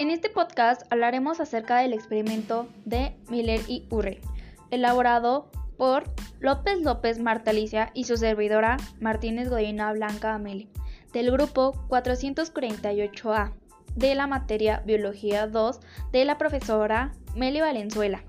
En este podcast hablaremos acerca del experimento de Miller y Urre, elaborado por López López Marta Alicia y su servidora Martínez Godina Blanca Amelie, del grupo 448A de la materia Biología 2 de la profesora Meli Valenzuela.